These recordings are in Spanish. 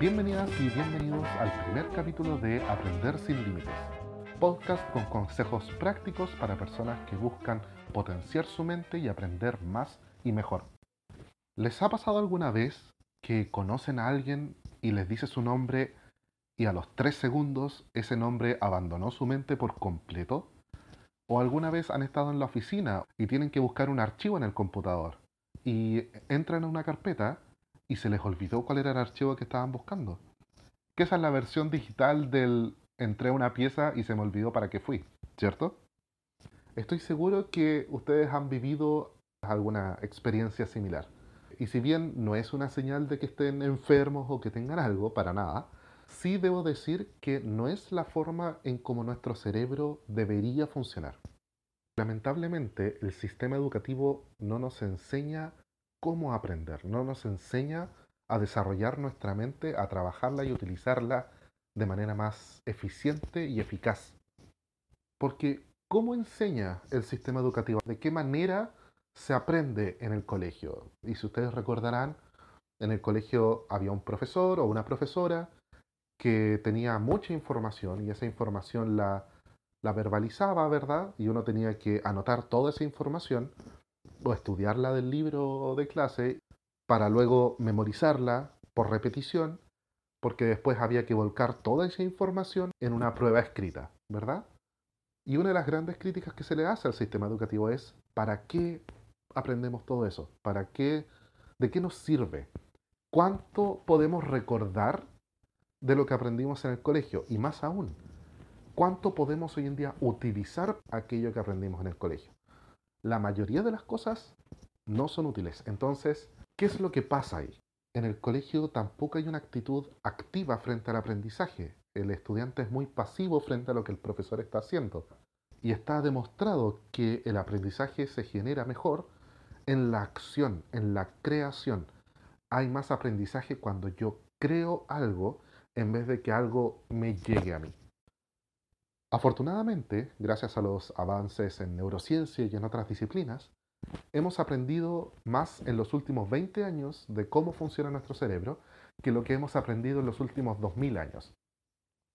Bienvenidas y bienvenidos al primer capítulo de Aprender sin Límites, podcast con consejos prácticos para personas que buscan potenciar su mente y aprender más y mejor. ¿Les ha pasado alguna vez que conocen a alguien y les dice su nombre y a los tres segundos ese nombre abandonó su mente por completo? ¿O alguna vez han estado en la oficina y tienen que buscar un archivo en el computador y entran a una carpeta y se les olvidó cuál era el archivo que estaban buscando? Que esa es la versión digital del entré a una pieza y se me olvidó para qué fui, ¿cierto? Estoy seguro que ustedes han vivido alguna experiencia similar. Y si bien no es una señal de que estén enfermos o que tengan algo, para nada, sí debo decir que no es la forma en cómo nuestro cerebro debería funcionar. Lamentablemente, el sistema educativo no nos enseña cómo aprender, no nos enseña a desarrollar nuestra mente, a trabajarla y utilizarla de manera más eficiente y eficaz. Porque, ¿cómo enseña el sistema educativo? ¿De qué manera se aprende en el colegio? Y si ustedes recordarán, en el colegio había un profesor o una profesora que tenía mucha información y esa información la, la verbalizaba, ¿verdad? Y uno tenía que anotar toda esa información o estudiarla del libro de clase para luego memorizarla por repetición, porque después había que volcar toda esa información en una prueba escrita, ¿verdad? Y una de las grandes críticas que se le hace al sistema educativo es, ¿para qué aprendemos todo eso? ¿Para qué? ¿De qué nos sirve? ¿Cuánto podemos recordar de lo que aprendimos en el colegio? Y más aún, ¿cuánto podemos hoy en día utilizar aquello que aprendimos en el colegio? La mayoría de las cosas no son útiles. Entonces, ¿qué es lo que pasa ahí? En el colegio tampoco hay una actitud activa frente al aprendizaje. El estudiante es muy pasivo frente a lo que el profesor está haciendo. Y está demostrado que el aprendizaje se genera mejor en la acción, en la creación. Hay más aprendizaje cuando yo creo algo en vez de que algo me llegue a mí. Afortunadamente, gracias a los avances en neurociencia y en otras disciplinas, hemos aprendido más en los últimos 20 años de cómo funciona nuestro cerebro que lo que hemos aprendido en los últimos 2000 años.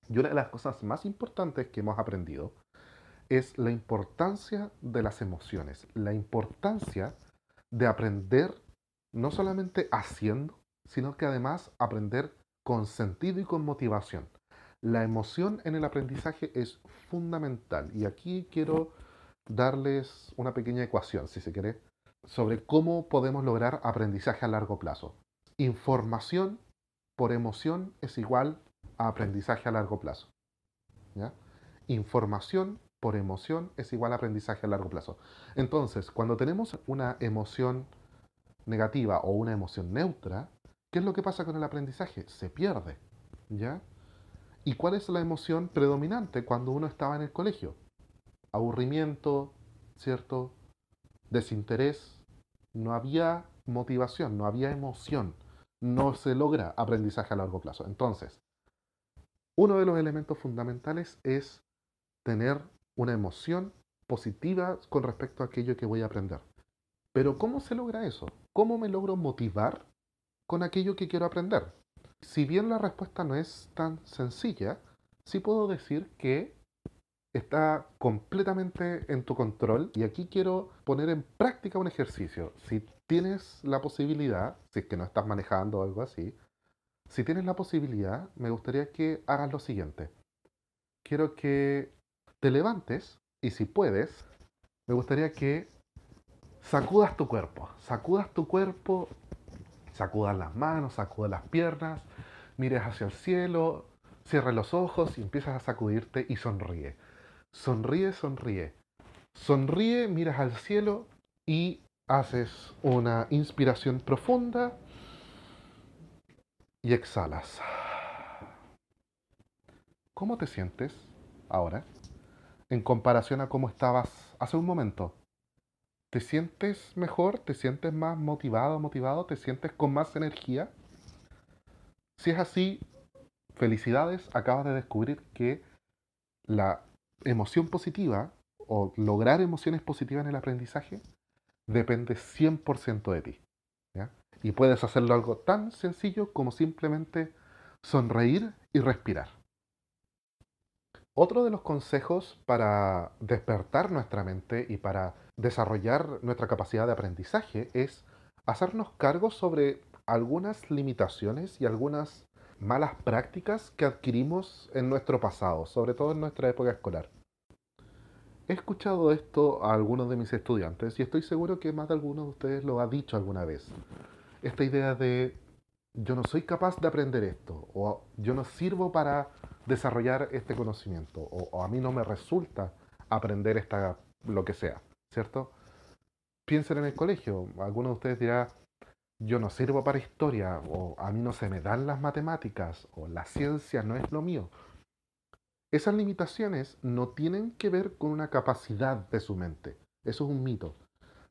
Y una de las cosas más importantes que hemos aprendido es la importancia de las emociones, la importancia de aprender no solamente haciendo, sino que además aprender con sentido y con motivación. La emoción en el aprendizaje es fundamental y aquí quiero darles una pequeña ecuación, si se quiere, sobre cómo podemos lograr aprendizaje a largo plazo. Información por emoción es igual a aprendizaje a largo plazo. Información por emoción es igual a aprendizaje a largo plazo. Entonces, cuando tenemos una emoción negativa o una emoción neutra, ¿qué es lo que pasa con el aprendizaje? Se pierde. ¿Ya? ¿Y cuál es la emoción predominante cuando uno estaba en el colegio? Aburrimiento, ¿cierto? Desinterés. No había motivación, no había emoción. No se logra aprendizaje a largo plazo. Entonces, uno de los elementos fundamentales es tener una emoción positiva con respecto a aquello que voy a aprender. Pero ¿cómo se logra eso? ¿Cómo me logro motivar con aquello que quiero aprender? Si bien la respuesta no es tan sencilla, sí puedo decir que está completamente en tu control y aquí quiero poner en práctica un ejercicio. Si tienes la posibilidad, si es que no estás manejando o algo así, si tienes la posibilidad, me gustaría que hagas lo siguiente. Quiero que te levantes y si puedes, me gustaría que sacudas tu cuerpo, sacudas tu cuerpo, sacudas las manos, sacudas las piernas, mires hacia el cielo, cierres los ojos y empiezas a sacudirte y sonríe. Sonríe, sonríe. Sonríe, miras al cielo y haces una inspiración profunda y exhalas. ¿Cómo te sientes ahora en comparación a cómo estabas hace un momento? ¿Te sientes mejor? ¿Te sientes más motivado, motivado? ¿Te sientes con más energía? Si es así, felicidades, acabas de descubrir que la emoción positiva o lograr emociones positivas en el aprendizaje depende 100% de ti. Y puedes hacerlo algo tan sencillo como simplemente sonreír y respirar. Otro de los consejos para despertar nuestra mente y para desarrollar nuestra capacidad de aprendizaje es hacernos cargo sobre algunas limitaciones y algunas malas prácticas que adquirimos en nuestro pasado, sobre todo en nuestra época escolar. He escuchado esto a algunos de mis estudiantes y estoy seguro que más de alguno de ustedes lo ha dicho alguna vez. Esta idea de yo no soy capaz de aprender esto o yo no sirvo para desarrollar este conocimiento o, a mí no me resulta aprender esta lo que sea, ¿cierto? Piensen en el colegio. Algunos de ustedes dirán, yo no sirvo para historia o a mí no se me dan las matemáticas o la ciencia no es lo mío. Esas limitaciones no tienen que ver con una capacidad de su mente. Eso es un mito.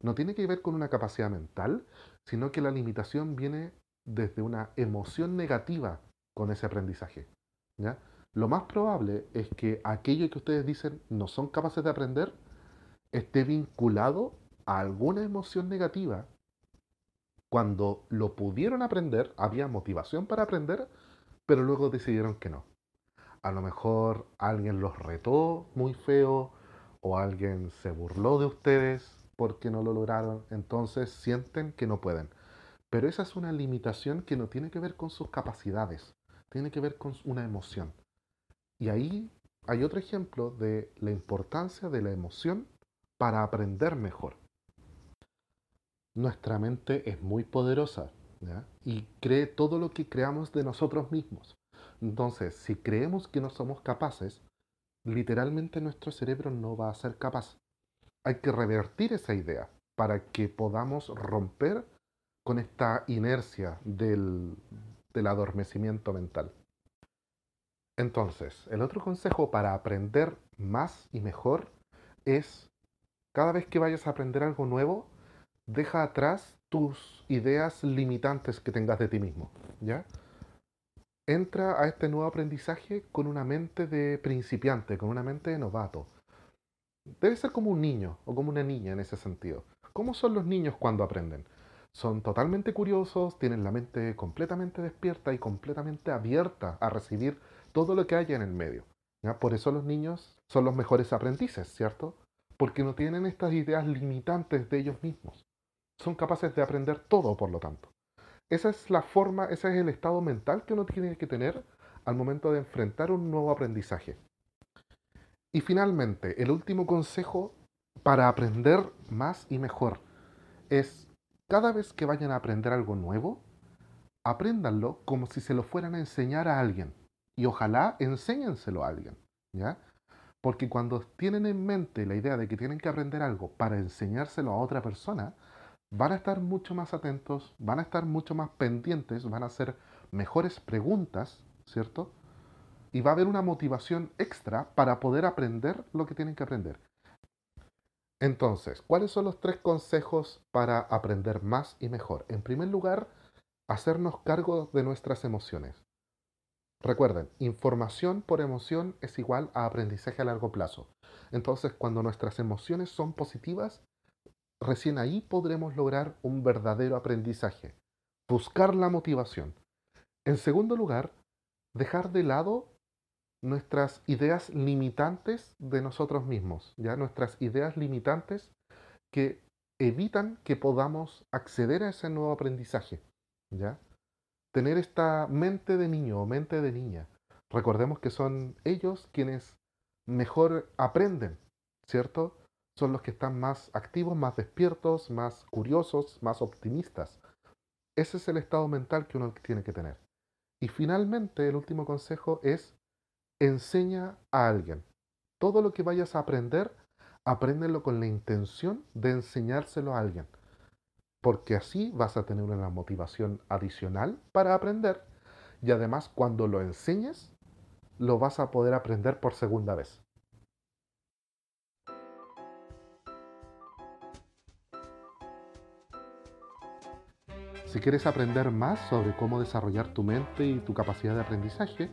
No tiene que ver con una capacidad mental, sino que la limitación viene desde una emoción negativa con ese aprendizaje. ¿ya? Lo más probable es que aquello que ustedes dicen no son capaces de aprender esté vinculado a alguna emoción negativa. Cuando lo pudieron aprender, había motivación para aprender, pero luego decidieron que no a lo mejor alguien los retó muy feo o alguien se burló de ustedes porque no lo lograron, entonces sienten que no pueden. Pero esa es una limitación que no tiene que ver con sus capacidades, tiene que ver con una emoción. Y ahí hay otro ejemplo de la importancia de la emoción para aprender mejor. Nuestra mente es muy poderosa y cree todo lo que creamos de nosotros mismos. Entonces, si creemos que no somos capaces, literalmente nuestro cerebro no va a ser capaz. Hay que revertir esa idea para que podamos romper con esta inercia del, del adormecimiento mental. Entonces, el otro consejo para aprender más y mejor es, cada vez que vayas a aprender algo nuevo, deja atrás tus ideas limitantes que tengas de ti mismo, ¿ya? entra a este nuevo aprendizaje con una mente de principiante, con una mente de novato. Debe ser como un niño o como una niña en ese sentido. ¿Cómo son los niños cuando aprenden? Son totalmente curiosos, tienen la mente completamente despierta y completamente abierta a recibir todo lo que haya en el medio. Por eso los niños son los mejores aprendices, ¿cierto? Porque no tienen estas ideas limitantes de ellos mismos. Son capaces de aprender todo, por lo tanto. Esa es la forma, ese es el estado mental que uno tiene que tener al momento de enfrentar un nuevo aprendizaje. Y finalmente, el último consejo para aprender más y mejor es cada vez que vayan a aprender algo nuevo, apréndanlo como si se lo fueran a enseñar a alguien. Y ojalá enséñenselo a alguien, ¿ya? Porque cuando tienen en mente la idea de que tienen que aprender algo para enseñárselo a otra persona, van a estar mucho más atentos, van a estar mucho más pendientes, van a hacer mejores preguntas, ¿cierto? Y va a haber una motivación extra para poder aprender lo que tienen que aprender. Entonces, ¿cuáles son los tres consejos para aprender más y mejor? En primer lugar, hacernos cargo de nuestras emociones. Recuerden, información por emoción es igual a aprendizaje a largo plazo. Entonces, cuando nuestras emociones son positivas, recién ahí podremos lograr un verdadero aprendizaje. Buscar la motivación. En segundo lugar, dejar de lado nuestras ideas limitantes de nosotros mismos, ya nuestras ideas limitantes que evitan que podamos acceder a ese nuevo aprendizaje, ¿ya? Tener esta mente de niño o mente de niña. Recordemos que son ellos quienes mejor aprenden, ¿cierto? son los que están más activos, más despiertos, más curiosos, más optimistas. Ese es el estado mental que uno tiene que tener. Y finalmente, el último consejo es enseña a alguien. Todo lo que vayas a aprender, apréndelo con la intención de enseñárselo a alguien. Porque así vas a tener una motivación adicional para aprender y además cuando lo enseñes, lo vas a poder aprender por segunda vez. Si quieres aprender más sobre cómo desarrollar tu mente y tu capacidad de aprendizaje,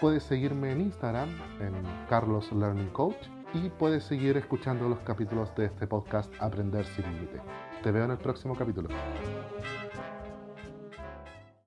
puedes seguirme en Instagram en Carlos Learning Coach y puedes seguir escuchando los capítulos de este podcast Aprender sin Límite. Te veo en el próximo capítulo.